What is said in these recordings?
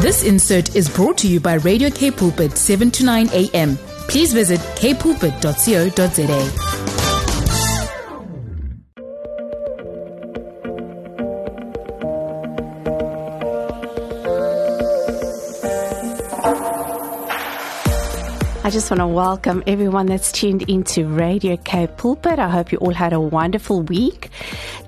This insert is brought to you by Radio K Pulpit 7 to 9 a.m. Please visit kpulpit.co.za. I just want to welcome everyone that's tuned into Radio K Pulpit. I hope you all had a wonderful week.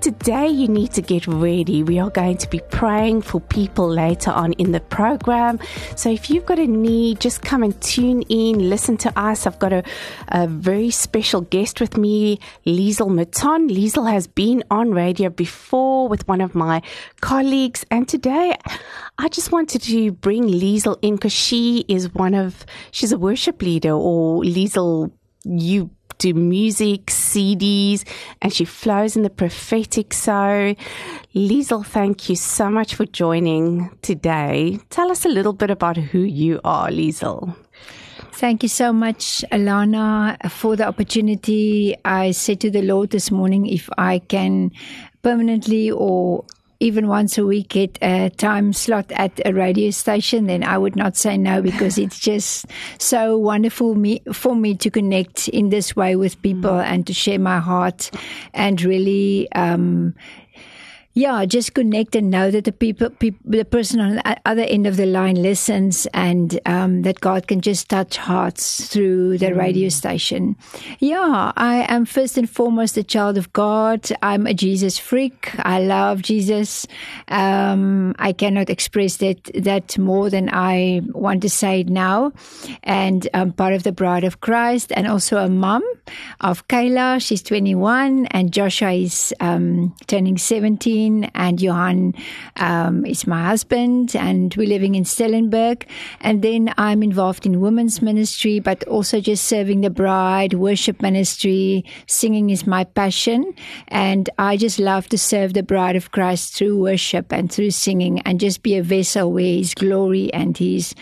Today, you need to get ready. We are going to be praying for people later on in the program. So, if you've got a need, just come and tune in, listen to us. I've got a, a very special guest with me, Liesel Maton. Liesel has been on radio before with one of my colleagues, and today I just wanted to bring Liesel in because she is one of, she's a worship leader or Liesel, you do music, CDs, and she flows in the prophetic. So, Liesel, thank you so much for joining today. Tell us a little bit about who you are, Liesel. Thank you so much, Alana, for the opportunity. I said to the Lord this morning if I can permanently or even once a week get a time slot at a radio station, then I would not say no because it's just so wonderful me, for me to connect in this way with people mm. and to share my heart and really um, yeah, just connect and know that the people, people, the person on the other end of the line listens, and um, that God can just touch hearts through the mm. radio station. Yeah, I am first and foremost a child of God. I'm a Jesus freak. I love Jesus. Um, I cannot express that that more than I want to say it now. And I'm part of the Bride of Christ, and also a mom of Kayla. She's 21, and Joshua is um, turning 17 and Johan um, is my husband, and we're living in Stellenberg. And then I'm involved in women's ministry, but also just serving the bride, worship ministry, singing is my passion, and I just love to serve the bride of Christ through worship and through singing, and just be a vessel where His glory and His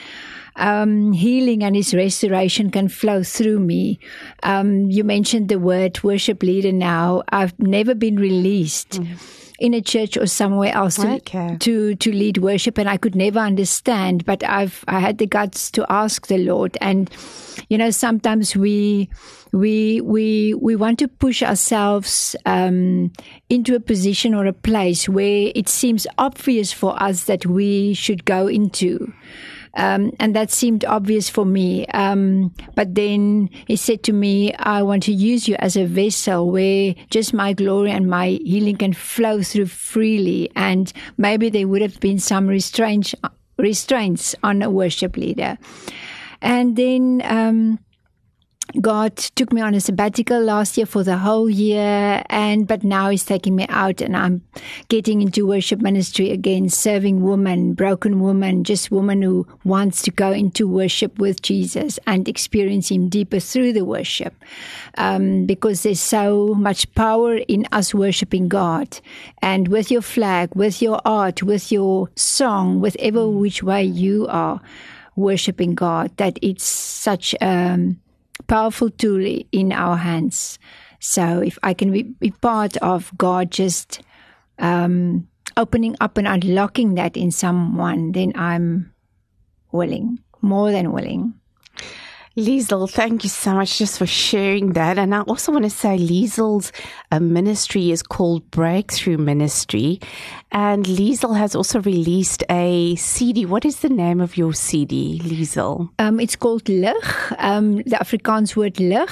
um, healing and His restoration can flow through me. Um, you mentioned the word worship leader now. I've never been released. Mm in a church or somewhere else to, to, to lead worship, and I could never understand. But I've I had the guts to ask the Lord, and you know sometimes we we we we want to push ourselves um, into a position or a place where it seems obvious for us that we should go into. Um, and that seemed obvious for me. Um, but then he said to me, I want to use you as a vessel where just my glory and my healing can flow through freely. And maybe there would have been some restraints, restraints on a worship leader. And then, um, God took me on a sabbatical last year for the whole year and but now he's taking me out and I'm getting into worship ministry again serving women broken women just women who wants to go into worship with Jesus and experience him deeper through the worship um, because there's so much power in us worshiping God. And with your flag with your art with your song whatever which way you are worshiping God that it's such um powerful tool in our hands. So if I can be, be part of God just um, opening up and unlocking that in someone, then I'm willing, more than willing. Liesel, thank you so much just for sharing that. And I also want to say Liesel's uh, ministry is called Breakthrough Ministry. And Liesel has also released a CD. What is the name of your CD, Liesel? Um, it's called Lig, um, the Afrikaans word Lig.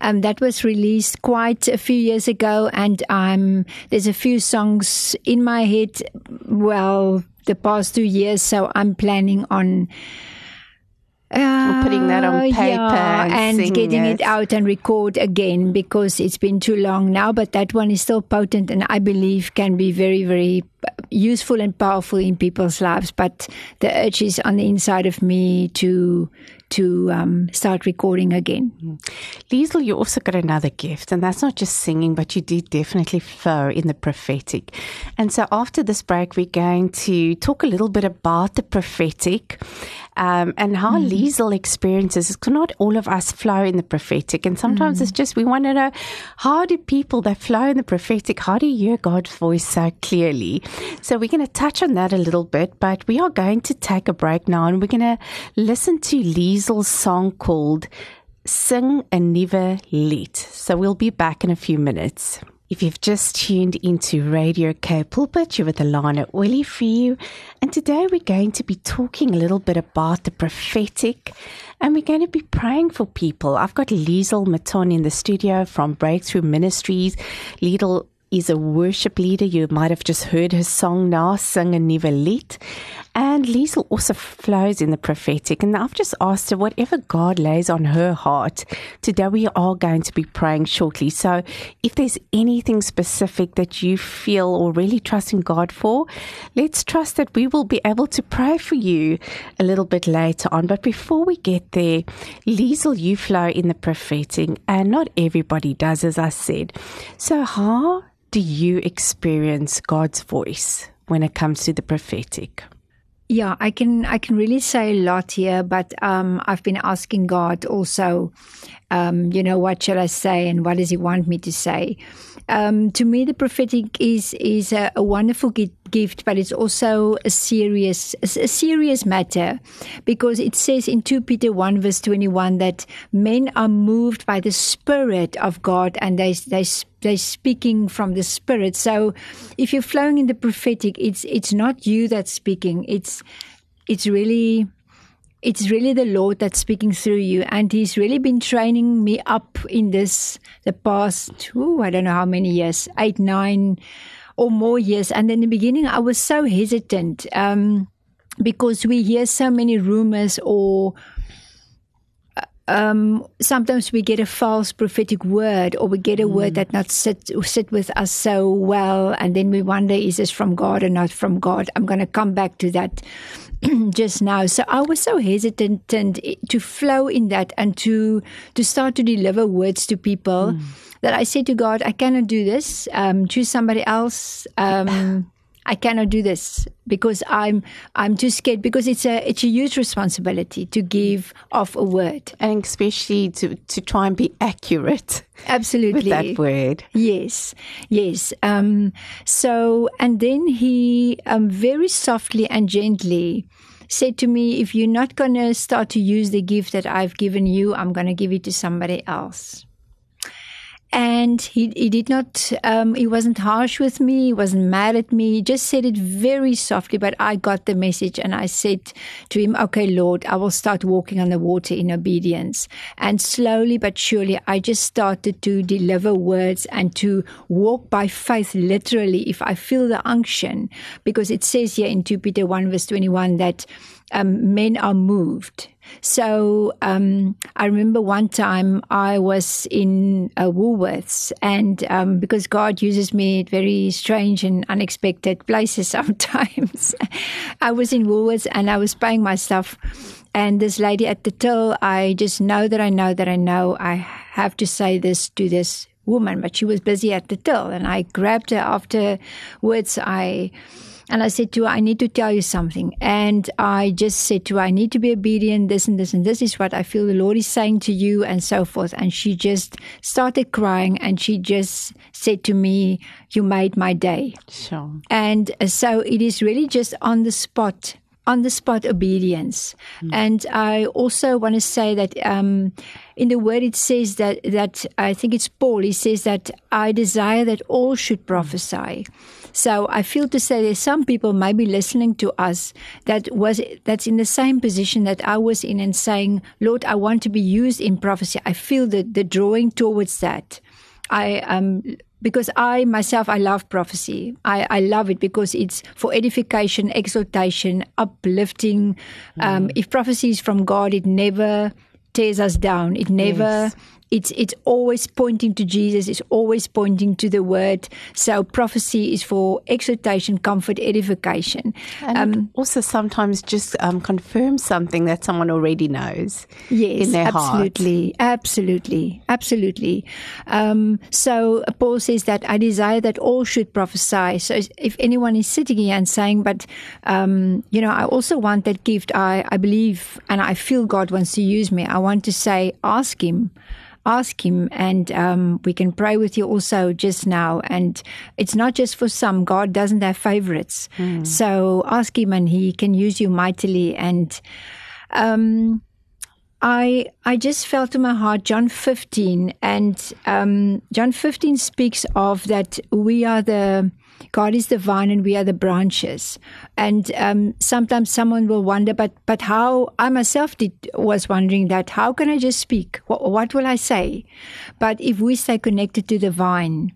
Um, that was released quite a few years ago. And um, there's a few songs in my head, well, the past two years. So I'm planning on uh, putting that on paper yeah, and, and getting it. it out and record again because it's been too long now. But that one is still potent and I believe can be very, very useful and powerful in people's lives. But the urge is on the inside of me to to um, start recording again. Liesl, you also got another gift, and that's not just singing, but you do definitely flow in the prophetic. And so after this break, we're going to talk a little bit about the prophetic um, and how mm. Liesl experiences. Because not all of us flow in the prophetic, and sometimes mm. it's just we want to know how do people that flow in the prophetic, how do you hear God's voice so clearly? So we're going to touch on that a little bit, but we are going to take a break now, and we're going to listen to Liesl's song called Sing a Never Lied. So we'll be back in a few minutes. If you've just tuned into Radio K Pulpit, you're with Alana Oily for you. And today we're going to be talking a little bit about the prophetic and we're going to be praying for people. I've got Liesl Maton in the studio from Breakthrough Ministries. Liesl is a worship leader. You might have just heard her song now, Sing a Never Lied. And Liesl also flows in the prophetic. And I've just asked her whatever God lays on her heart. Today we are going to be praying shortly. So if there's anything specific that you feel or really trust in God for, let's trust that we will be able to pray for you a little bit later on. But before we get there, Liesl, you flow in the prophetic, and not everybody does, as I said. So how do you experience God's voice when it comes to the prophetic? Yeah, I can I can really say a lot here, but um, I've been asking God also, um, you know, what shall I say and what does He want me to say? Um, to me, the prophetic is is a, a, wonderful gift, but it's also a serious a serious matter because it says in two Peter one verse twenty one that men are moved by the Spirit of God and they they they're speaking from the Spirit. So, if you're flowing in the prophetic, it's it's not you that's speaking. It's it's really it's really the Lord that's speaking through you. And He's really been training me up in this the past, ooh, I don't know how many years, eight, nine or more years. And in the beginning, I was so hesitant um, because we hear so many rumors or um, sometimes we get a false prophetic word or we get a mm. word that not sit sit with us so well and then we wonder is this from God or not from God I'm going to come back to that just now. So I was so hesitant and to flow in that and to to start to deliver words to people mm. That I said to God, I cannot do this. Um, choose somebody else. Um, I cannot do this because I'm I'm too scared because it's a it's a huge responsibility to give off a word and especially to to try and be accurate. Absolutely, with that word. Yes, yes. Um, so and then he um, very softly and gently said to me, "If you're not going to start to use the gift that I've given you, I'm going to give it to somebody else." And he he did not um, he wasn't harsh with me he wasn't mad at me. He just said it very softly but i got the message and i said to him okay lord i will start walking on the water in obedience. And slowly but surely i just started to deliver words and to walk by faith literally if i feel the unction. Because it says here in 2 peter 1 verse 21 that um, men are moved. So um, I remember one time I was in uh, Woolworths, and um, because God uses me at very strange and unexpected places sometimes, I was in Woolworths and I was paying my stuff. And this lady at the till, I just know that I know that I know I have to say this to this woman, but she was busy at the till, and I grabbed her afterwards. I and I said to her, I need to tell you something. And I just said to her, I need to be obedient, this and this, and this is what I feel the Lord is saying to you, and so forth. And she just started crying and she just said to me, You made my day. Sure. And so it is really just on the spot on the spot obedience. Mm. And I also want to say that um, in the word it says that that I think it's Paul. He says that I desire that all should prophesy. So I feel to say there's some people maybe listening to us that was that's in the same position that I was in and saying, Lord, I want to be used in prophecy. I feel the, the drawing towards that. I um because I myself I love prophecy. I, I love it because it's for edification, exaltation, uplifting. Mm. Um, if prophecy is from God, it never tears us down. It never yes. It's it's always pointing to Jesus. It's always pointing to the Word. So prophecy is for exhortation, comfort, edification. And um, also sometimes just um, confirm something that someone already knows. Yes, in their absolutely, heart. absolutely, absolutely. Um, so Paul says that I desire that all should prophesy. So if anyone is sitting here and saying, but um, you know, I also want that gift. I I believe and I feel God wants to use me. I want to say, ask Him ask him and um, we can pray with you also just now. And it's not just for some. God doesn't have favorites. Mm. so ask him and he can use you mightily. And um, I I just felt to my heart John 15 and um, John 15 speaks of that we are the God is the vine and we are the branches. And um, sometimes someone will wonder, but but how? I myself did was wondering that. How can I just speak? What, what will I say? But if we stay connected to the vine,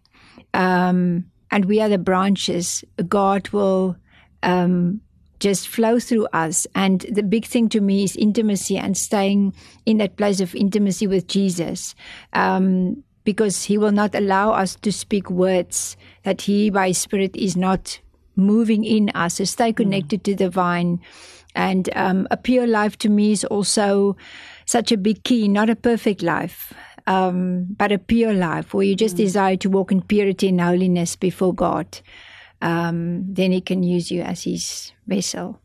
um, and we are the branches, God will. Um, just flow through us. And the big thing to me is intimacy and staying in that place of intimacy with Jesus. Um, because he will not allow us to speak words that he by spirit is not moving in us. So stay connected mm. to the vine. And um, a pure life to me is also such a big key, not a perfect life. Um, but a pure life where you just mm. desire to walk in purity and holiness before God. Um, then He can use you as His vessel.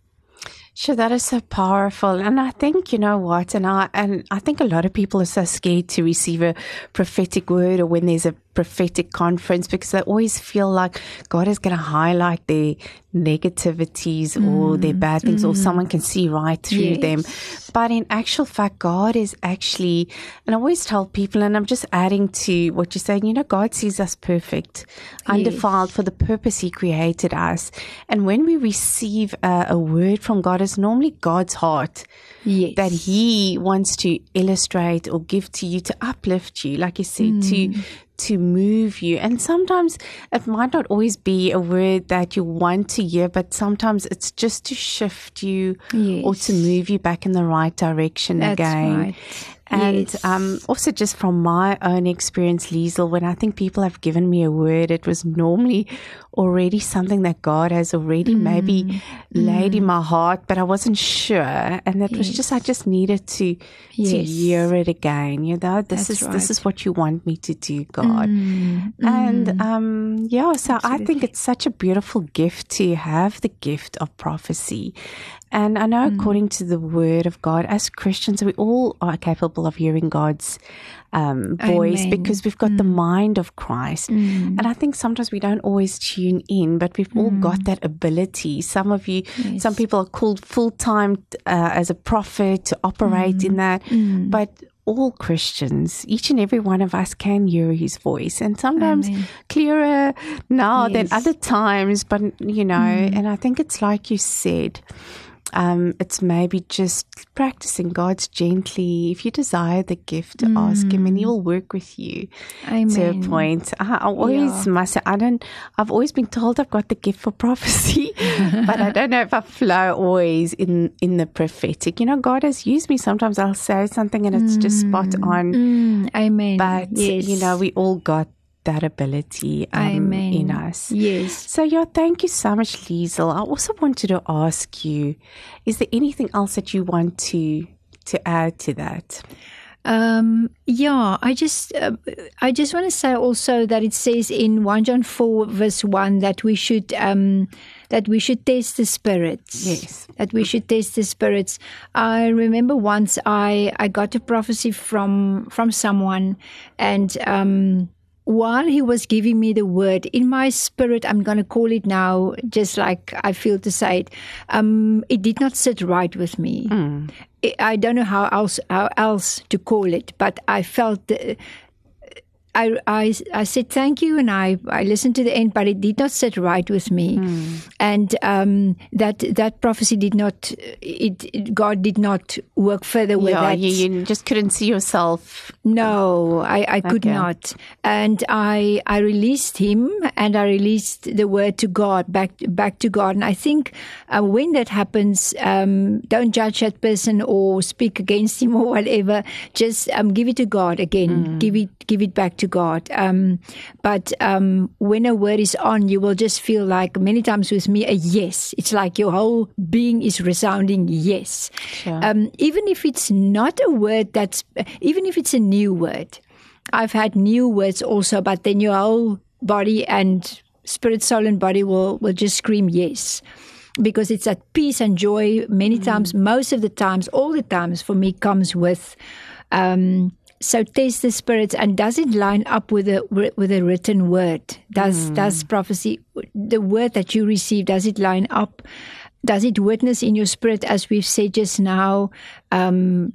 Sure, that is so powerful. And I think, you know what, and I and I think a lot of people are so scared to receive a prophetic word or when there's a prophetic conference because they always feel like God is going to highlight their negativities mm. or their bad things, mm. or someone can see right through yes. them. But in actual fact, God is actually, and I always tell people, and I'm just adding to what you're saying, you know, God sees us perfect, yes. undefiled for the purpose He created us. And when we receive a, a word from God, it's normally God's heart yes. that He wants to illustrate or give to you to uplift you, like you said, mm. to to move you. And sometimes it might not always be a word that you want to hear, but sometimes it's just to shift you yes. or to move you back in the right direction That's again. Right. And yes. um, also, just from my own experience, Liesl, when I think people have given me a word, it was normally already something that God has already mm. maybe mm. laid in my heart, but I wasn't sure. And that yes. was just, I just needed to, yes. to hear it again. You know, this That's is, right. this is what you want me to do, God. Mm. And, mm. um, yeah, so Absolutely. I think it's such a beautiful gift to have the gift of prophecy. And I know, mm. according to the word of God, as Christians, we all are capable of hearing God's um, voice Amen. because we've got mm. the mind of Christ. Mm. And I think sometimes we don't always tune in, but we've all got mm. that ability. Some of you, yes. some people are called full time uh, as a prophet to operate in mm. that. Mm. But all Christians, each and every one of us can hear his voice and sometimes Amen. clearer now yes. than other times. But, you know, and I think it's like you said, um, it's maybe just practicing God's gently. If you desire the gift, to mm. ask Him, and He will work with you Amen. to a point. I, I always yeah. must. I don't. I've always been told I've got the gift for prophecy, but I don't know if I flow always in in the prophetic. You know, God has used me. Sometimes I'll say something and it's mm. just spot mm. on. Mm. Amen. But yes. you know, we all got that ability um, in us. Yes. So, yeah, thank you so much, Liesl. I also wanted to ask you, is there anything else that you want to to add to that? Um, yeah, I just uh, I just want to say also that it says in one John four verse one that we should um, that we should test the spirits. Yes, that we should test the spirits. I remember once I I got a prophecy from from someone, and um, while he was giving me the word in my spirit, I'm going to call it now, just like I feel to say it. Um, it did not sit right with me. Mm. I don't know how else how else to call it, but I felt. The, I, I, I said thank you and I, I listened to the end, but it did not sit right with me. Hmm. And um, that that prophecy did not, it, it God did not work further with yeah, that. you, you just couldn't see yourself. No, I, I could Okay. not. And I I released him and I released the word to God, back back to God. And I think uh, when that happens, um, don't judge that person or speak against him or whatever. Just um, give it to God again. Give it give it back to God. Um, but um, when a word is on, you will just feel like many times with me a yes. It's like your whole being is resounding yes. Um, even if it's not a word that's, even if it's a new word. I've had new words also, but then your whole body and spirit, soul, and body will, will just scream yes. Because it's that peace and joy many times, most of the times, all the times for me comes with. Um, so test the spirits and does it line up with a with a written word? Does does prophecy the word that you receive does it line up? Does it witness in your spirit, as we've said just now? Um,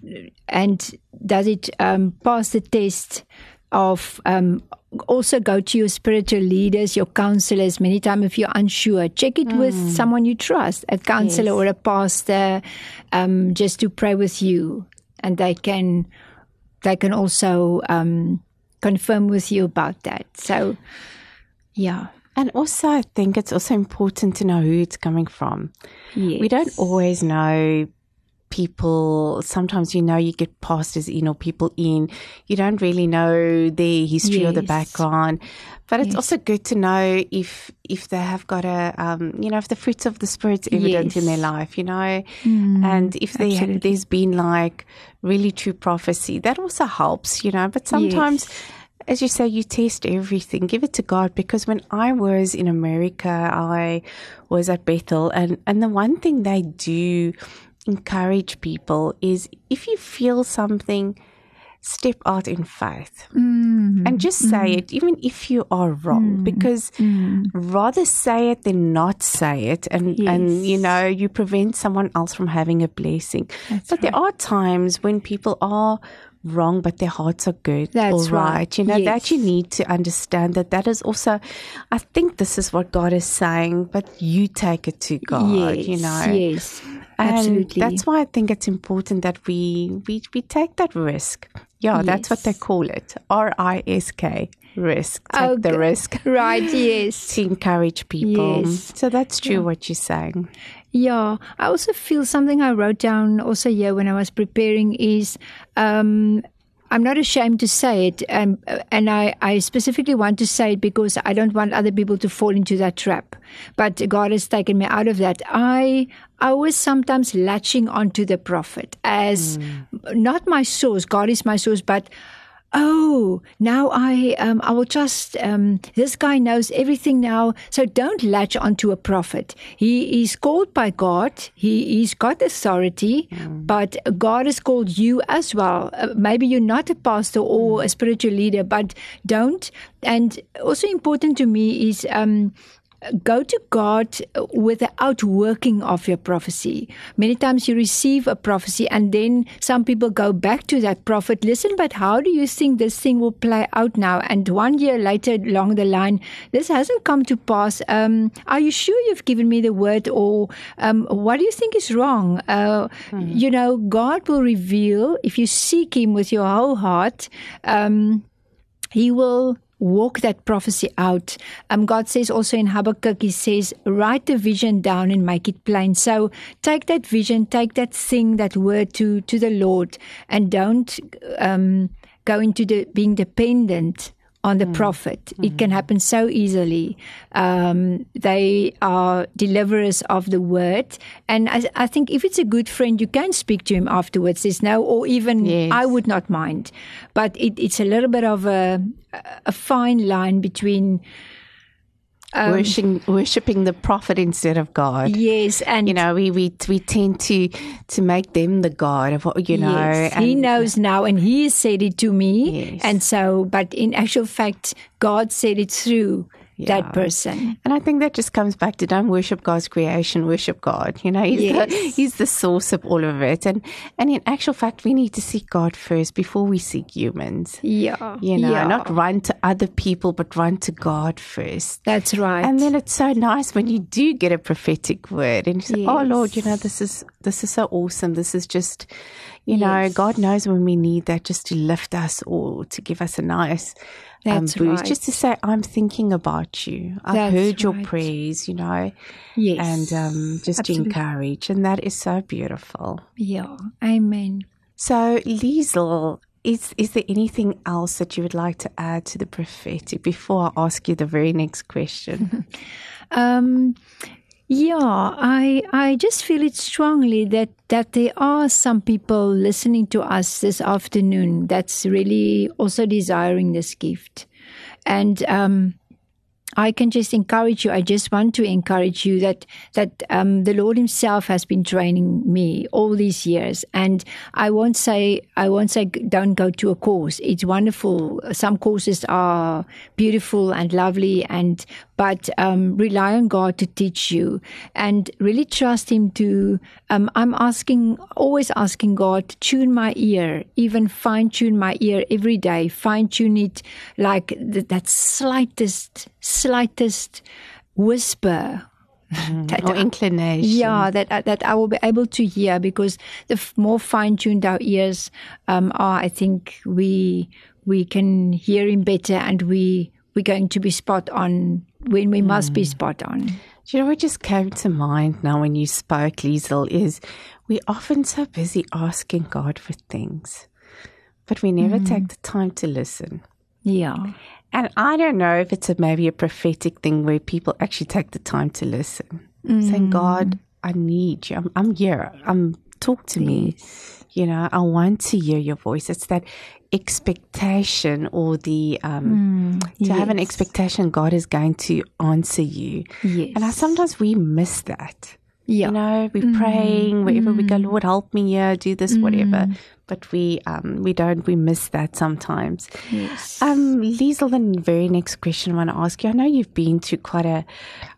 and does it um, pass the test of um, also go to your spiritual leaders, your counselors? Many times, if you're unsure, check it with someone you trust, a counselor or a pastor, um, just to pray with you, and they can they can also um, confirm with you about that. So, yeah, And also, I think it's also important to know who it's coming from. yes. We don't always know people. Sometimes you know you get pastors in or people in. You don't really know their history or the background. But it's also good to know if if they have got a um, you know if the fruits of the spirit's evident in their life, you know, and if they absolutely. there's been like really true prophecy, that also helps, you know. But sometimes as you say, you test everything. Give it to God because when I was in America, I was at Bethel, and and the one thing they do encourage people is if you feel something, step out in faith mm-hmm. and just say mm-hmm. it, even if you are wrong, mm-hmm. because rather say it than not say it, and and you know you prevent someone else from having a blessing. but there are times when people are wrong, but their hearts are good. That's all right. right. You know that you need to understand that that is also. I think this is what God is saying, but you take it to God. yes, you know. yes, And absolutely. That's why I think it's important that we we, we take that risk. Yeah, that's what they call it. R I S K risk. Take the risk right. Yes. to encourage people. Yes. So that's true what you're saying. Yeah, I also feel something I wrote down also here when I was preparing is um, I'm not ashamed to say it, um, and I, I specifically want to say it because I don't want other people to fall into that trap. But God has taken me out of that. I I was sometimes latching onto the prophet as not my source. God is my source, but Oh, now I um, I will just Um, this guy knows everything now, so don't latch onto a prophet. He is called by God. He he's got authority, but God has called you as well. Uh, maybe you're not a pastor or a spiritual leader, but don't. And also important to me is. Um, Go to God with the outworking of your prophecy. Many times you receive a prophecy and then some people go back to that prophet. Listen, but how do you think this thing will play out now? And one year later along the line, this hasn't come to pass. Um, are you sure you've given me the word or um, what do you think is wrong? Uh, You know, God will reveal if you seek Him with your whole heart. Um, he will walk that prophecy out. Um, God says also in Habakkuk, He says, write the vision down and make it plain. So take that vision, take that thing, that word to to the Lord, and don't um, go into the being dependent on the prophet. It can happen so easily. Um, they are deliverers of the word. And I, I think if it's a good friend, you can speak to him afterwards. There's no, or even Yes. I would not mind. But it, it's a little bit of a, a fine line between, um, Worshipping, worshipping the prophet instead of God. yes, and You know, we, we we tend to to make them the God of what you know. Yes, he knows now, and he said it to me. Yes. And so, but in actual fact, God said it through that Yeah. person. And I think that just comes back to don't worship God's creation, worship God. You know, He's, the, he's the source of all of it. And and in actual fact, we need to seek God first before we seek humans. Yeah. You know, yeah. not run to other people, but run to God first. That's right. And then it's so nice when you do get a prophetic word and you say, "Oh Lord, you know this is this is so awesome. This is just, you know, Yes. God knows when we need that just to lift us or to give us a nice um, That's boost, right. just to say, I'm thinking about you. I've That's heard your right. prayers, you know, yes. and um, just Absolutely. encourage, and that is so beautiful. yeah. Amen. So, Liesel, is is there anything else that you would like to add to the prophetic before I ask you the very next question? Um, yeah, I I just feel it strongly that that there are some people listening to us this afternoon that's really also desiring this gift, and um, I can just encourage you. I just want to encourage you that that um, the Lord Himself has been training me all these years, and I won't say I won't say don't go to a course. It's wonderful. Some courses are beautiful and lovely, and but um, rely on God to teach you and really trust Him to. Um, I'm asking, always asking God to tune my ear, even fine tune my ear every day, fine tune it like th- that slightest, slightest whisper. that or inclination? yeah, that uh, that I will be able to hear because the f- more fine tuned our ears um, are, I think we we can hear him better, and we we're going to be spot on when we must be spot on. Do you know what just came to mind now when you spoke, Liesel, is we're often so busy asking God for things, but we never take the time to listen. Yeah, And I don't know if it's a, maybe a prophetic thing where people actually take the time to listen, saying, God, I need you. I'm, I'm here. I'm talk to me. You know, I want to hear your voice. It's that expectation or the um, to have an expectation God is going to answer you. yes, And I sometimes we miss that. Yeah, You know, we're praying wherever we go, Lord, help me here, do this, whatever. But we um we don't we miss that sometimes. yes, Um, Liesel, the very next question I want to ask you. I know you've been to quite a,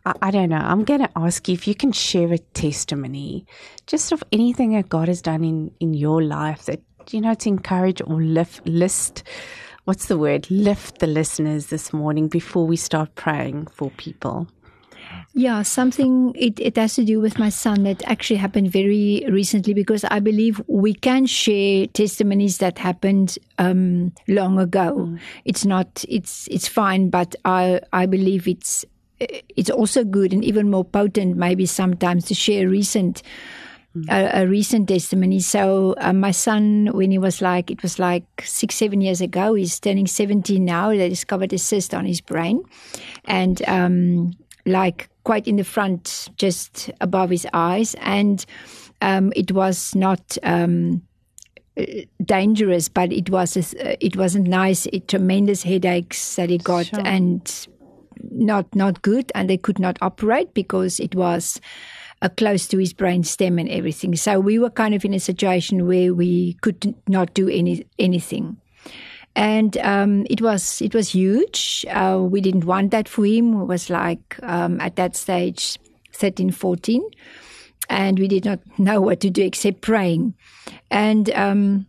I, I don't know, I'm going to ask you if you can share a testimony, just of anything that God has done in, in your life that, you know, to encourage or lift, list, what's the word, lift the listeners this morning before we start praying for people. Yeah, something it, it has to do with my son that actually happened very recently because I believe we can share testimonies that happened um, long ago. It's not it's it's fine, but I I believe it's it's also good and even more potent maybe sometimes to share recent a, a recent testimony. So uh, my son, when he was like, it was like six, seven years ago, he's turning 17 now. They discovered a cyst on his brain, and um, like quite in the front, just above his eyes, and um, it was not. Um, dangerous, but it was a, it wasn't nice. It, tremendous headaches that he got, Sure. and not not good, and they could not operate because it was uh, close to his brain stem and everything. So we were kind of in a situation where we could not do any anything. And um, it was it was huge. Uh, we didn't want that for him. It was like um, at that stage, 13, 14 and we did not know what to do except praying. And um,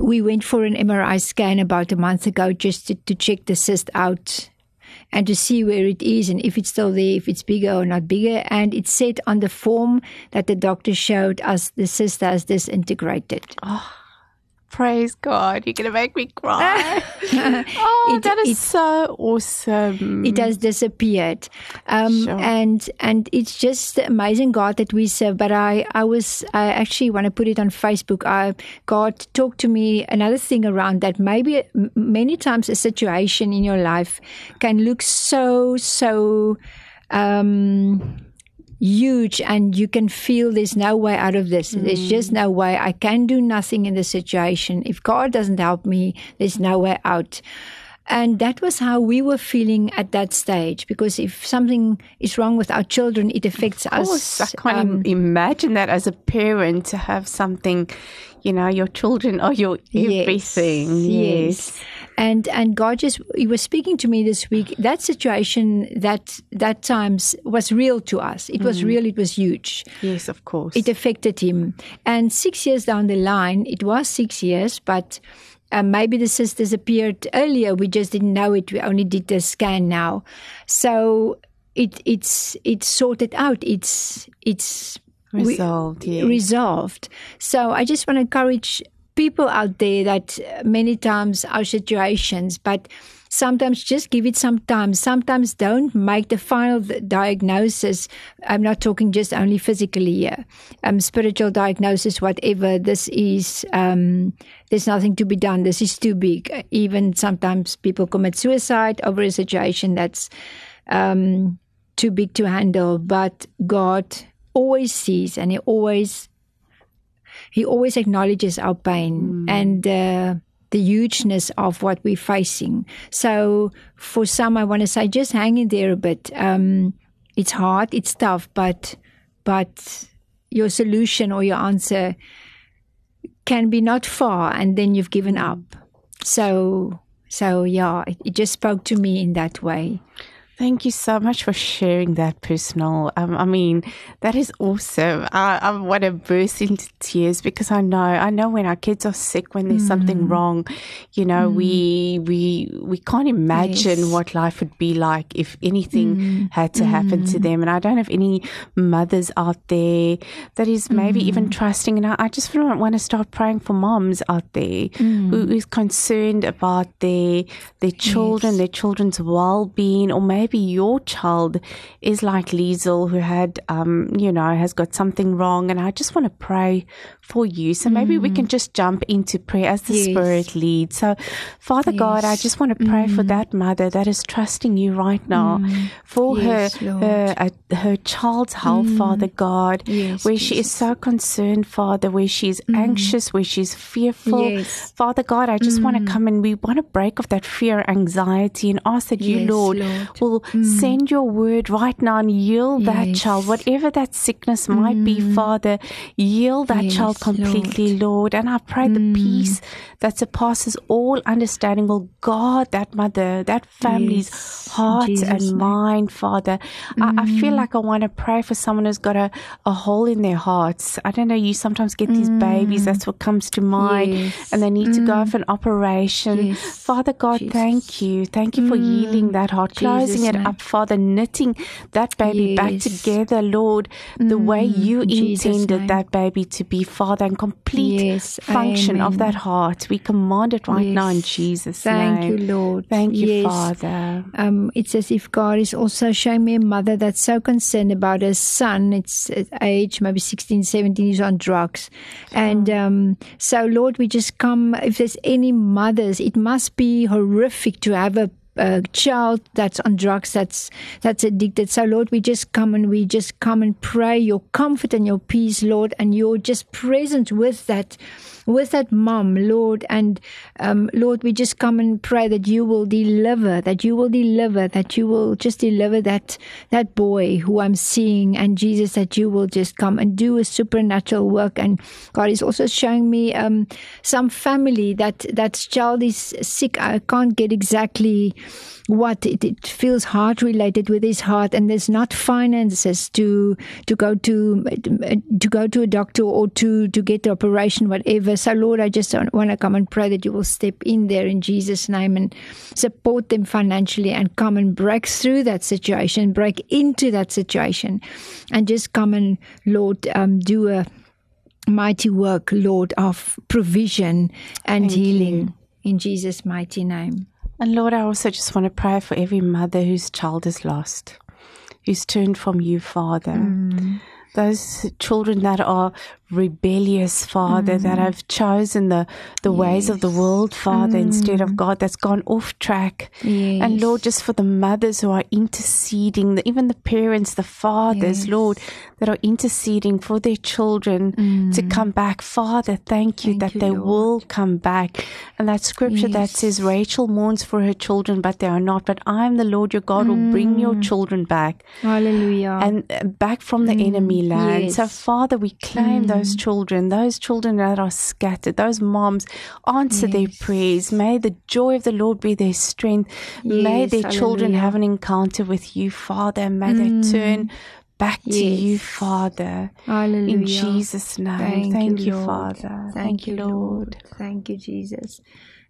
we went for an MRI scan about a month ago just to, to check the cyst out and to see where it is and if it's still there, if it's bigger or not bigger. And it said on the form that the doctor showed us the cyst has disintegrated. Praise God. You're going to make me cry. oh, It- that is it- so awesome. it has disappeared um, Sure. and and it's just the amazing god that we serve but i i was i actually want to put it on facebook i god talked to me another thing around that maybe many times a situation in your life can look so so um huge and you can feel there's no way out of this. There's just no way. I can do nothing in this situation. If God doesn't help me, there's no way out. And that was how we were feeling at that stage because if something is wrong with our children, it affects Of us. I can't um, imagine that as a parent to have something, you know, your children are your Yes, everything. Yes. And and God just He was speaking to me this week. That situation that that times was real to us. It was real. It was huge. Yes, of course. It affected him. And six years down the line, it was six years, but um, maybe the cyst disappeared earlier. We just didn't know it. We only did the scan now. So it it's it's sorted out. It's it's resolved. we- yes. resolved. So I just want to encourage people out there that uh, many times our situations, but sometimes just give it some time. Sometimes don't make the final diagnosis. I'm not talking just only physically here, um, spiritual diagnosis, whatever. This is, um, there's nothing to be done. This is too big. Even sometimes people commit suicide over a situation that's um, too big to handle. But God always sees and He always he always acknowledges our pain and uh, the hugeness of what we're facing. So for some, I want to say, just hang in there a bit. Um, it's hard, it's tough, but but your solution or your answer can be not far, and then you've given up. So so yeah, it, it just spoke to me in that way. Thank you so much for sharing that personal. Um, I mean, that is awesome. I, I want to burst into tears because I know, I know when our kids are sick, when there's something mm. wrong, you know, we mm. we we can't imagine Yes. what life would be like if anything mm. had to happen to them. And I don't have any mothers out there that is maybe even trusting. And I, I just want to start praying for moms out there who is concerned about their their children, their children's well being, or maybe your child is like Liesel who had um, you know, has got something wrong. And I just want to pray for you. So maybe we can mm. just jump into prayer as the Yes. Spirit leads. So Father God, I just want to pray for mm. that mother that is trusting you right now. Mm. For Yes, her her uh, her child's health, Father God, Yes, where she is so concerned, Father, where she's anxious, where she's fearful. Yes. Father God, I just want to come and we want to break off that fear, anxiety, and ask that you, Yes, Lord, Lord. will send your word right now and heal that child, whatever that sickness might be, Father, heal that Yes, child completely, Lord. And I pray the mm. peace that surpasses all understanding will guard that mother, that family's Yes, heart Jesus' and name. mind, Father. I, I feel mm. like I want to pray for someone who's got a, a hole in their hearts. I don't know, you sometimes get these babies, mm. that's what comes to mind, Yes. and they need to go for an operation. Yes. Father God, Jesus. thank you. Thank you for healing that heart, closing Jesus' it name. up, Father, knitting that baby back together, Lord, the way you Jesus' intended name. that baby to be, Father, and complete Yes, function of that heart. We command it right now in Jesus' Thank name. Thank you, Lord. Thank you, Yes. Father. Um, it's as if God is also showing me a mother that's so concerned about her son. It's at age maybe 16, 17, he's on drugs. And um, so, Lord, we just come, if there's any mothers, it must be horrific to have a a child that's on drugs that's that's addicted. So lord we just come and we just come and pray your comfort and your peace lord and your just presence with that with that mom lord and um, lord we just come and pray that you will deliver that you will deliver that you will just deliver that that boy who i'm seeing and jesus that you will just come and do a supernatural work. And god is also showing me um, some family that that child is sick. I can't get exactly what it, it feels heart related with his heart and there's not finances to to go to to go to a doctor or to to get the operation whatever. So lord i just want to come and pray that you will step in there in jesus name and support them financially and come and break through that situation break into that situation. And just come and lord um, do a mighty work lord of provision and Thank healing you. in jesus mighty name And Lord, I also just want to pray for every mother whose child is lost, who's turned from you, Father. Mm. Those children that are rebellious, Father, that mm-hmm. I've chosen the, the ways of the world, Father, instead of mm. God, that's gone off track. Yes. And Lord, just for the mothers who are interceding, the, even the parents, the fathers, Yes. Lord, that are interceding for their children to mm. come back. Father, thank you Thank that you, they Lord. will come back. And that scripture that says, Rachel mourns for her children, but they are not. But I am the Lord your God will bring your mm. children back hallelujah and uh, back from the enemy land. yes. So, Father, we claim those those mm. children, those children that are scattered, those moms, answer their prayers. May the joy of the Lord be their strength. May Yes, their children have an encounter with you, Father. May they mm. turn back to you, Father. Hallelujah. In Jesus' name. Thank, you, Lord. Father. Thank, you, Lord. Thank you, Jesus.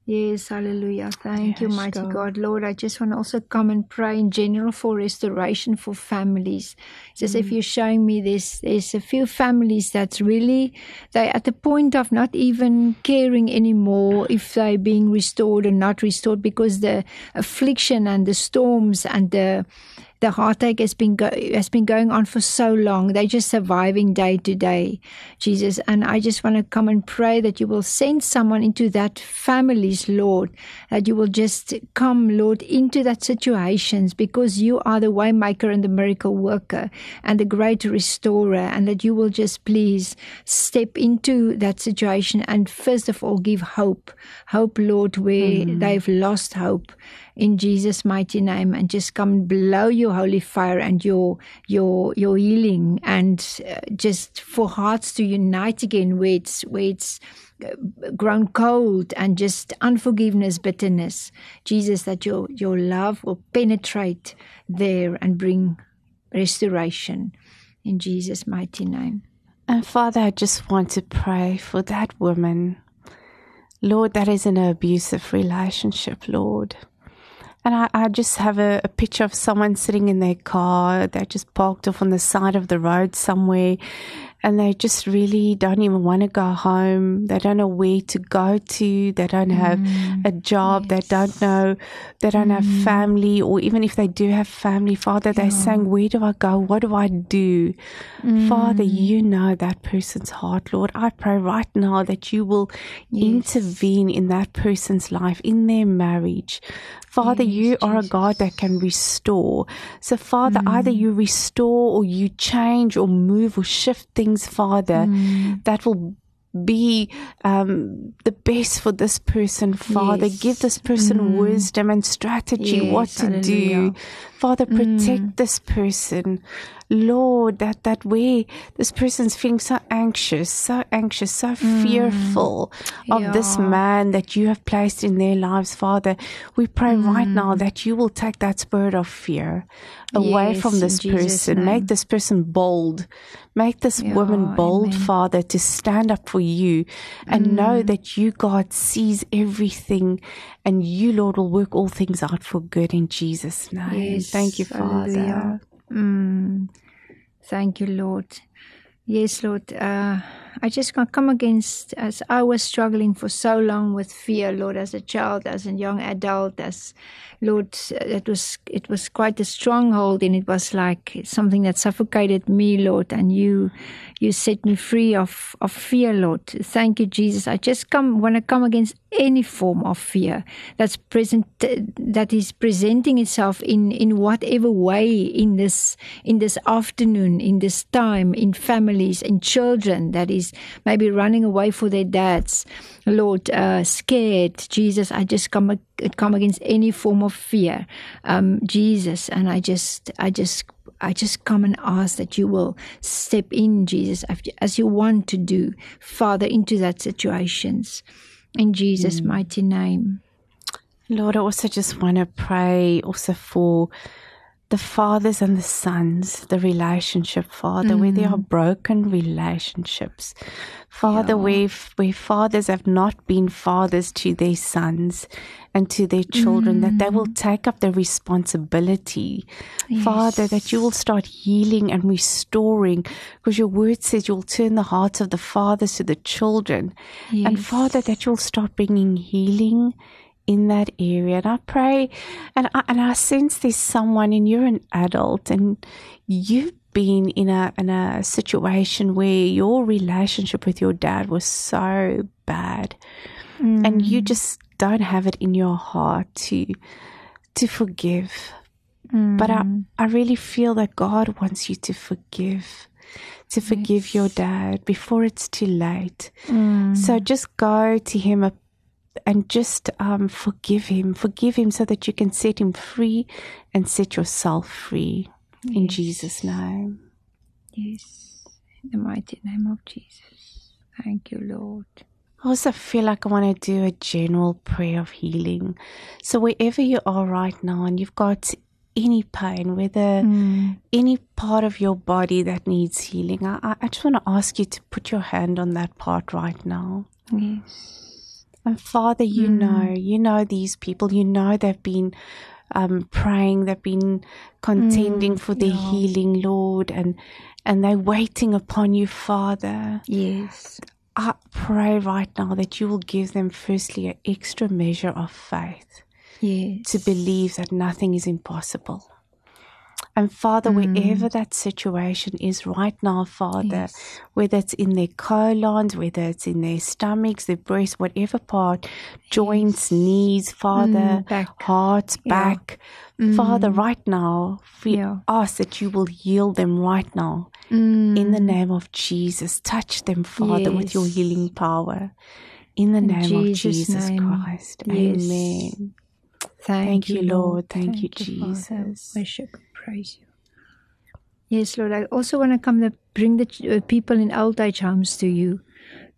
Yes, hallelujah. Thank you, mighty God. God. Lord, I just want to also come and pray in general for restoration for families. It's as Mm. if you're showing me this. There's a few families that's really, they're at the point of not even caring anymore if they're being restored or not restored because the affliction and the storms and the, the heartache has been go- has been going on for so long. They're just surviving day to day, Jesus. And I just want to come and pray that you will send someone into that families, Lord, that you will just come, Lord, into that situations because you are the waymaker and the miracle worker and the great restorer, and that you will just please step into that situation and first of all give hope, hope, Lord, where mm-hmm. they've lost hope in Jesus' mighty name, and just come blow your holy fire and your your your healing, and uh, just for hearts to unite again where it's where it's uh, grown cold and just unforgiveness, bitterness. Jesus, that your your love will penetrate there and bring restoration in Jesus' mighty name. And Father, I just want to pray for that woman, Lord, that is an abusive relationship, Lord. And I, I just have a, a picture of someone sitting in their car. They're just parked off on the side of the road somewhere. And they just really don't even want to go home. They don't know where to go to. They don't have mm. a job. They don't know. They don't have mm. family. Or even if they do have family, Father, they're saying, Where do I go? What do I do? Father, mm. you know that person's heart, Lord. I pray right now that you will intervene in that person's life, in their marriage. Father, you are a God that can restore. So, Father, either you restore or you change or move or shift things, Father, that will be um, the best for this person, Father. Yes. Give this person wisdom and strategy Yes, what to do. Father, protect this person. Lord, that, that way this person's feeling so anxious, so anxious, so fearful of this man that you have placed in their lives, Father. We pray right now that you will take that spirit of fear away Yes, from this person. name. Make this person bold. Make this woman bold, amen. Father, to stand up for you and know Mm. that you, God, sees everything and you, Lord, will work all things out for good in Jesus' name. Yes, Thank you, Father. Mm. Thank you, Lord. Yes, Lord. Uh, I just want to come against, as I was struggling for so long with fear, Lord, as a child, as a young adult, as Lord, it was it was quite a stronghold, and it was like something that suffocated me, Lord. And you, you set me free of of fear, Lord. Thank you, Jesus. I just come want to come against any form of fear that's present that is presenting itself in in whatever way in this in this afternoon in this time in families in children that is maybe running away for their dads lord uh, scared jesus i just come come against any form of fear um jesus and i just i just I just come and ask that you will step in, Jesus, as you want to do, Father, into that situations. In Jesus' mighty name. Lord, I also just want to pray also for the fathers and the sons, the relationship, Father, where there are mm. broken relationships. Father, where, where fathers have not been fathers to their sons and to their children, that they will mm. take up the responsibility. Father, that you will start healing and restoring, because your word says you'll turn the hearts of the fathers to the children. And Father, that you'll start bringing healing in that area. And I pray and I, and I sense there's someone and you're an adult and you've been in a in a situation where your relationship with your dad was so bad and you mm. just don't have it in your heart to to forgive. But I, mm. I really feel that God wants you to forgive, to forgive your dad before it's too late. So mm. just go to him and just um, forgive him. Forgive him so that you can set him free and set yourself free. In Jesus' name. Yes. In the mighty name of Jesus. Thank you, Lord. I also feel like I want to do a general prayer of healing. So, wherever you are right now and you've got any pain, whether Mm. any part of your body that needs healing, I, I- I just want to ask you to put your hand on that part right now. Yes. And Father, you Mm. know, you know these people. You know they've been um, praying, they've been contending Mm, for their yeah. healing, Lord, and and they're waiting upon you, Father. Yes. I pray right now that you will give them, firstly, an extra measure of faith Yes. to believe that nothing is impossible. And Father, Mm. wherever that situation is right now, Father, Yes. whether it's in their colons, whether it's in their stomachs, their breast, whatever part, joints, knees, Father, Mm, back. heart, Yeah. back, Father, Mm. right now, we Yeah. ask that you will heal them right now Mm. in the name of Jesus. Touch them, Father, with your healing power. In the In name of Jesus' Jesus name. Christ. Yes. Amen. Thank, Thank you, Lord. Thank you, Father. Jesus. Worship and praise you. Yes, Lord. I also want to come to bring the uh, people in old age homes to you.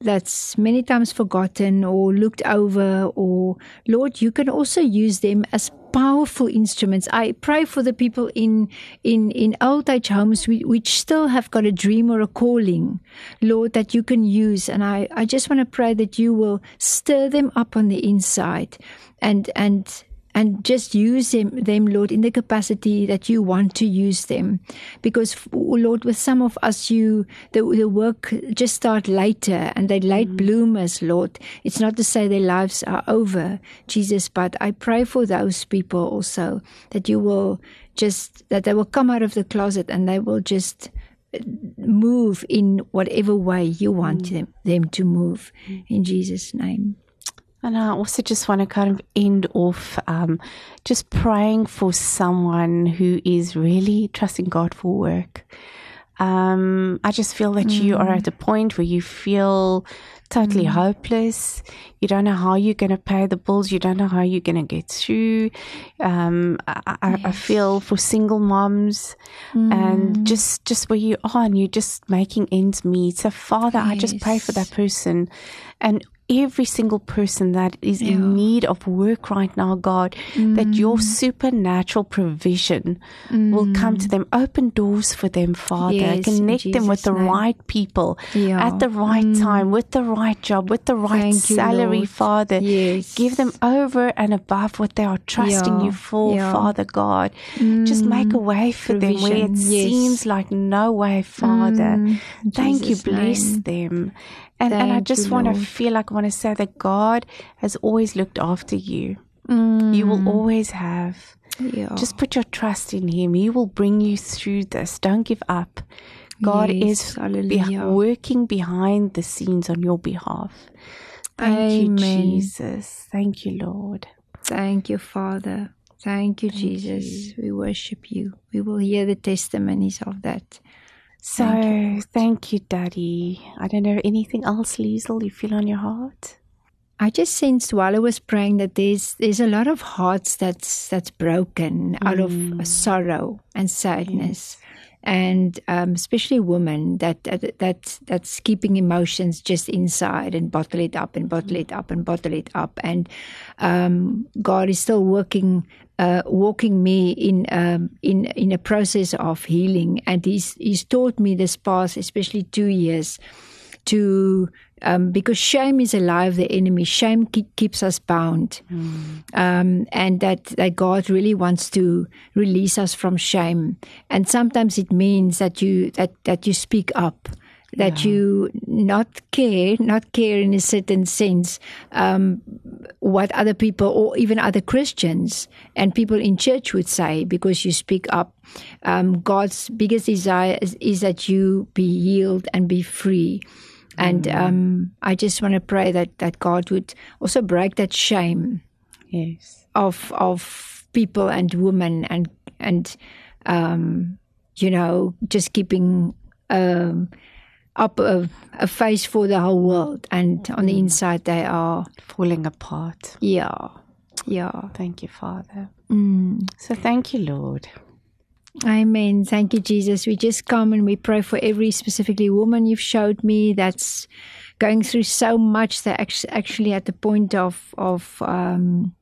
That's many times forgotten or looked over, or Lord, you can also use them as powerful instruments. I pray for the people in in in old age homes whi- which still have got a dream or a calling, Lord, that you can use. And I I just want to pray that you will stir them up on the inside, and and and just use them, them, Lord, in the capacity that you want to use them. Because, oh, Lord, with some of us, you the, the work just start later and they late mm-hmm. bloomers, Lord. It's not to say their lives are over, Jesus, but I pray for those people also that you will just that they will come out of the closet and they will just uh, move in whatever way you want mm. them, them to move mm. in Jesus' name. And I also just want to kind of end off um, just praying for someone who is really trusting God for work. Um, I just feel that you are at a point where you feel totally hopeless. You don't know how you're going to pay the bills. You don't know how you're going to get through. Um, I, I, I feel for single moms and just just where you are and you're just making ends meet. So, Father, I just pray for that person and every single person that is Yeah. in need of work right now, God, that your mm. supernatural provision will come to mm. them. Open doors for them, Father. Yes, Connect them with the name. right people Yeah. at the right mm. time, with the right job, with the right Thank salary, Lord. Father. Yes. Give them over and above what they are trusting Yeah, you for. Father God. Just make a way for them where it yes. seems like no way, Father. Mm, Thank you. Bless name. them. And, and I just want to feel like I want to say that God has always looked after you. Mm. You will always have. Yeah. Just put your trust in Him. He will bring you through this. Don't give up. God Yes, is be- working behind the scenes on your behalf. Thank you, Amen. Jesus. Thank you, Lord. Thank you, Father. Thank you, Jesus. We worship you. We will hear the testimonies of that. So, Thank thank you, Daddy. I don't know anything else, Lizel, you feel on your heart? I just sensed while I was praying that there's there's a lot of hearts that's that's broken out of sorrow and sadness, and um, especially women that, that that that's keeping emotions just inside and bottle it up and bottle it up and bottle it up, and um, God is still working. Uh, walking me in um, in in a process of healing, and he's he's taught me this past, especially two years, to um, because shame is alive, the enemy. Shame keep, keeps us bound, um, and that that God really wants to release us from shame. And sometimes it means that you that that you speak up. That you not care, not care in a certain sense, um, what other people or even other Christians and people in church would say because you speak up. Um, God's biggest desire is, is that you be healed and be free. And um, I just want to pray that, that God would also break that shame Yes. of of people and women and and um, you know just keeping um, up a, a face for the whole world, and on the inside they are Falling apart. yeah yeah Thank you, Father. mm, So, thank you, Lord. Amen. Thank you, Jesus. We just come and we pray for every specifically woman you've showed me that's going through so much. They're actually at the point of of um,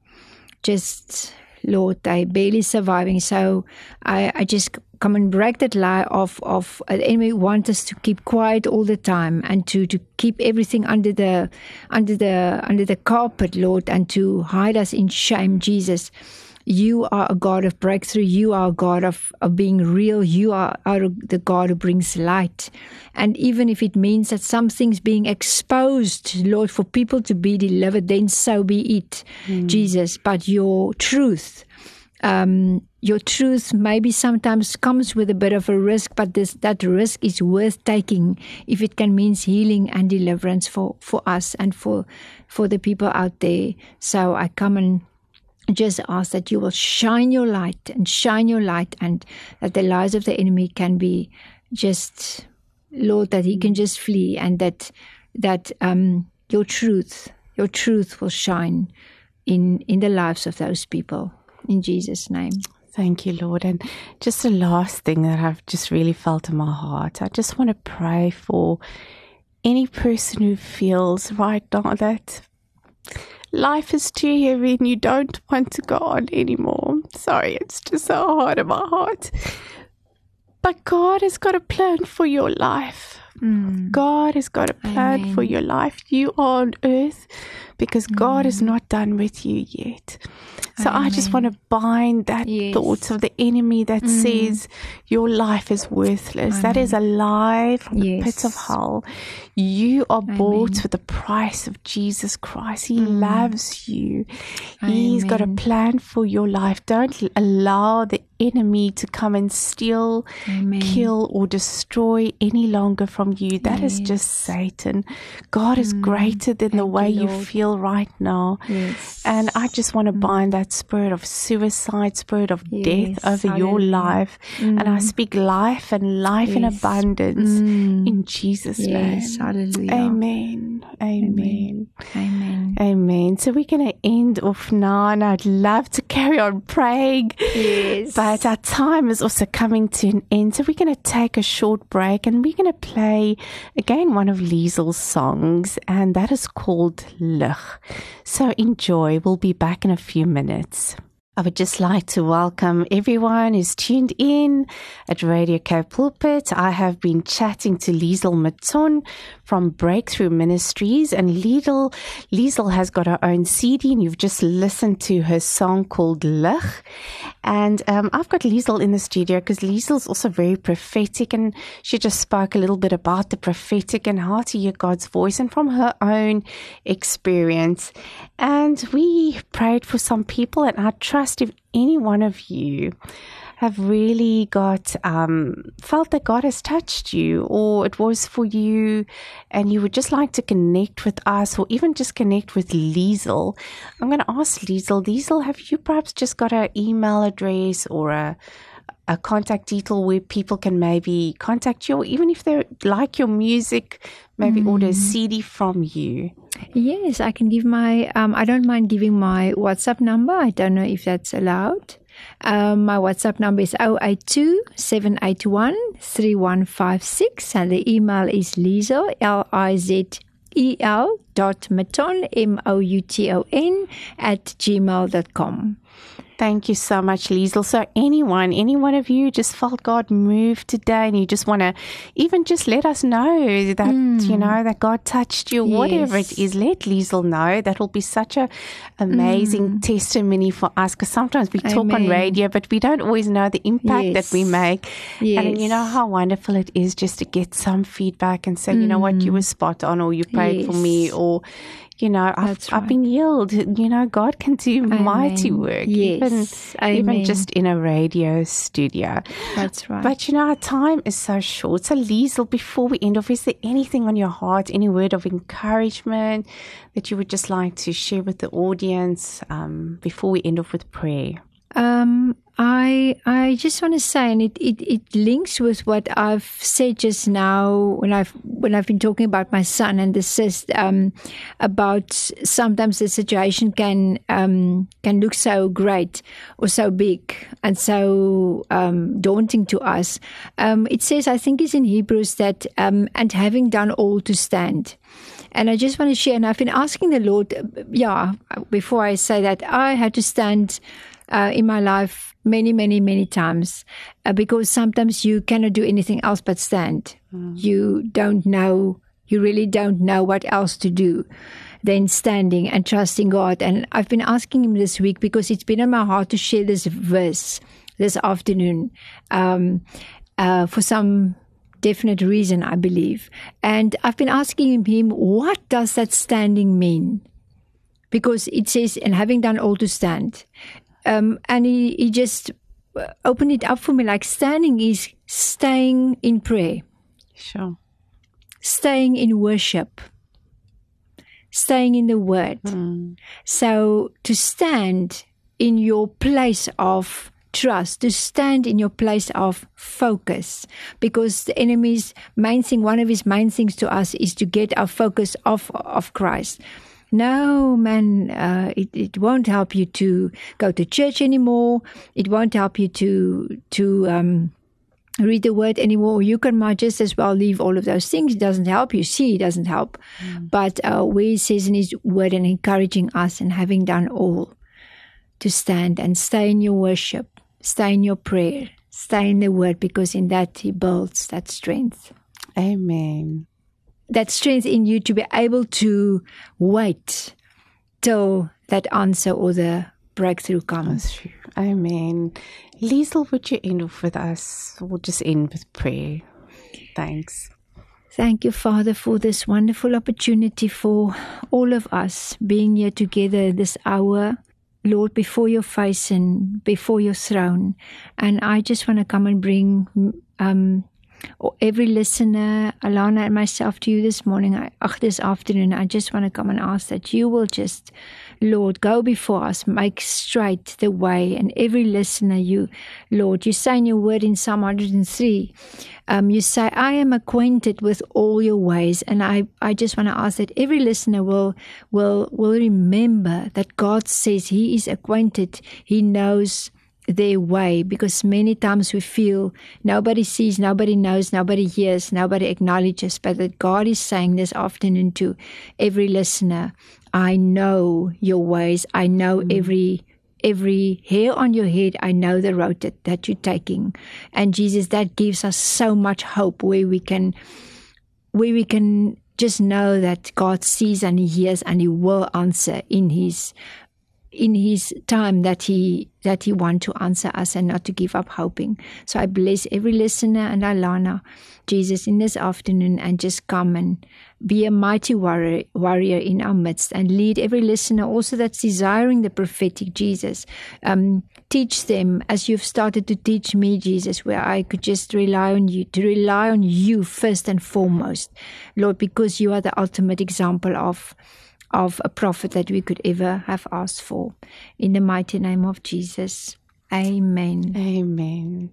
just Lord, they barely surviving. So I, I just come and break that lie of of uh, the enemy want us to keep quiet all the time and to to keep everything under the under the under the carpet, Lord, and to hide us in shame, Jesus. You are a God of breakthrough. You are a God of, of being real. You are, are the God who brings light. And even if it means that something's being exposed, Lord, for people to be delivered, then so be it, mm. Jesus. But your truth, um, your truth maybe sometimes comes with a bit of a risk, but this, that risk is worth taking if it can mean healing and deliverance for, for us and for for the people out there. So I come and just ask that you will shine your light and shine your light and that the lies of the enemy can be just lord that he can just flee and that that um your truth your truth will shine in in the lives of those people in jesus name Thank you, Lord. And just the last thing that I've just really felt in my heart, I just want to pray for any person who feels right now that life is too heavy and you don't want to go on anymore. Sorry, it's just so hard in my heart. But God has got a plan for your life. Mm. God has got a plan Amen. for your life. You are on earth because mm. God is not done with you yet. So Amen. I just want to bind that yes. thoughts of the enemy that mm. says your life is worthless. Amen. That is a lie from yes. the pits of hell. You are bought with the price of Jesus Christ. He mm. loves you. He's got a plan for your life. Don't allow the enemy to come and steal, kill, or destroy any longer from you. That yes. is just Satan. God is mm. greater than Thank the way you, you feel right now. Yes. And I just want to mm. bind that spirit of suicide, spirit of yes. death over Hallelujah. your life. Mm. And I speak life and life in abundance mm. in Jesus' name. Hallelujah. Amen. Amen. Amen. Amen. So we're going to end off now, and I'd love to carry on praying. Yes. But our time is also coming to an end. So we're going to take a short break and we're going to play again one of Lizel's songs, and that is called Lig. So enjoy. We'll be back in a few minutes. I would just like to welcome everyone who's tuned in at Radio Cape Pulpit. I have been chatting to Lizel Mouton from Breakthrough Ministries and Lizel, Lizel has got her own CD and you've just listened to her song called Lig. And um, I've got Lizel in the studio because Lizel's also very prophetic and she just spoke a little bit about the prophetic and how to hear God's voice and from her own experience. And we prayed for some people and I trust if any one of you have really got um, felt that God has touched you, or it was for you, and you would just like to connect with us, or even just connect with Lizel, I'm going to ask Lizel. Lizel, have you perhaps just got an email address or a a contact detail where people can maybe contact you, or even if they like your music, maybe mm. order a CD from you. Yes, I can give my. Um, I don't mind giving my WhatsApp number. I don't know if that's allowed. Um, my WhatsApp number is 082 781 3156 and the email is Lizel, L I Z E L dot Mouton, M O U T O N, at gmail.com. Thank you so much, Lizel. So, anyone, any one of you just felt God move today and you just want to even just let us know that, mm. you know, that God touched you, yes. whatever it is, let Lizel know. That will be such a amazing mm. testimony for us because sometimes we Amen. talk on radio, but we don't always know the impact yes. that we make. Yes. And you know how wonderful it is just to get some feedback and say, mm. you know what, you were mm. spot on or you prayed for me or, you know, I've, right. I've been healed. You know, God can do Amen. mighty work, yes. even, even just in a radio studio. That's right. But you know, our time is so short. So, Lizel, before we end off, is there anything on your heart, any word of encouragement that you would just like to share with the audience um, before we end off with prayer? Um, I I just want to say, and it, it, it links with what I've said just now when I've when I've been talking about my son and the cyst, um, about sometimes the situation can um, can look so great or so big and so um, daunting to us. Um, it says, I think it's in Hebrews that um, and having done all to stand. And I just want to share, and I've been asking the Lord, yeah, before I say that, I had to stand uh, in my life many, many, many times uh, because sometimes you cannot do anything else but stand. Mm. You don't know, you really don't know what else to do than standing and trusting God. And I've been asking Him this week because it's been in my heart to share this verse this afternoon um, uh, for some definite reason, I believe. And I've been asking him, what does that standing mean? Because it says, and having done all to stand. Um, and he, he just opened it up for me like standing is staying in prayer. Sure. Staying in worship. Staying in the word. Mm. So to stand in your place of trust, to stand in your place of focus, because the enemy's main thing, one of his main things to us is to get our focus off of Christ. No, man, uh, it, it won't help you to go to church anymore. It won't help you to, to, um, read the word anymore. You can might just as well leave all of those things. It doesn't help you. See, it doesn't help. Mm. But uh, where he says in his word and encouraging us and having done all to stand and stay in your worship, stay in your prayer, stay in the word, because in that he builds that strength. Amen that strength in you to be able to wait till that answer or the breakthrough comes. Through. Amen. Lizel, would you end off with us? We'll just end with prayer. Thanks. Thank you, Father, for this wonderful opportunity for all of us being here together this hour. Lord, before your face and before your throne. And I just want to come and bring um, every listener, Alana and myself to you this morning, I, this afternoon, I just want to come and ask that you will just, Lord, go before us, make straight the way. And every listener, you, Lord, you say in your word in Psalm 103, um, you say, I am acquainted with all your ways. And I, I just want to ask that every listener will, will, will remember that God says he is acquainted. He knows their way because many times we feel nobody sees, nobody knows, nobody hears, nobody acknowledges, but that God is saying this afternoon to every listener, I know your ways. I know mm. every every hair on your head. I know the road that, that you're taking. And Jesus, that gives us so much hope where we can where we can just know that God sees and He hears and He will answer in His in his time that he that he want to answer us and not to give up hoping. So I bless every listener and Alana, Jesus, in this afternoon and just come and be a mighty warrior, warrior in our midst and lead every listener also that's desiring the prophetic Jesus. Um, teach them as you've started to teach me, Jesus, where I could just rely on you, to rely on you first and foremost, Lord, because you are the ultimate example of of a prophet that we could ever have asked for. In the mighty name of Jesus. Amen. Amen.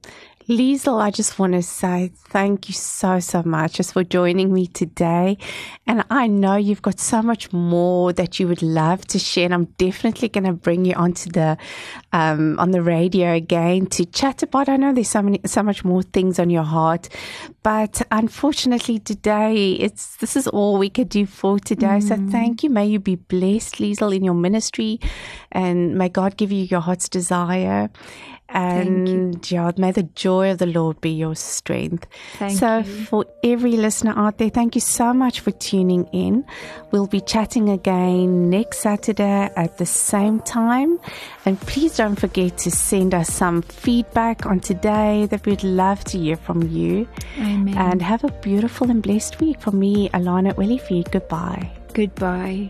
Lizel, I just want to say thank you so, so much just for joining me today. And I know you've got so much more that you would love to share. And I'm definitely going to bring you onto the, um, on the radio again to chat about. I know there's so many, so much more things on your heart, but unfortunately today it's, this is all we could do for today. Mm. So thank you. May you be blessed, Lizel, in your ministry and may God give you your heart's desire. And yeah, may the joy of the Lord be your strength. Thank so, you. for every listener out there, thank you so much for tuning in. We'll be chatting again next Saturday at the same time. And please don't forget to send us some feedback on today that we'd love to hear from you. Amen. And have a beautiful and blessed week. For me, Alana Willifeed, goodbye. Goodbye.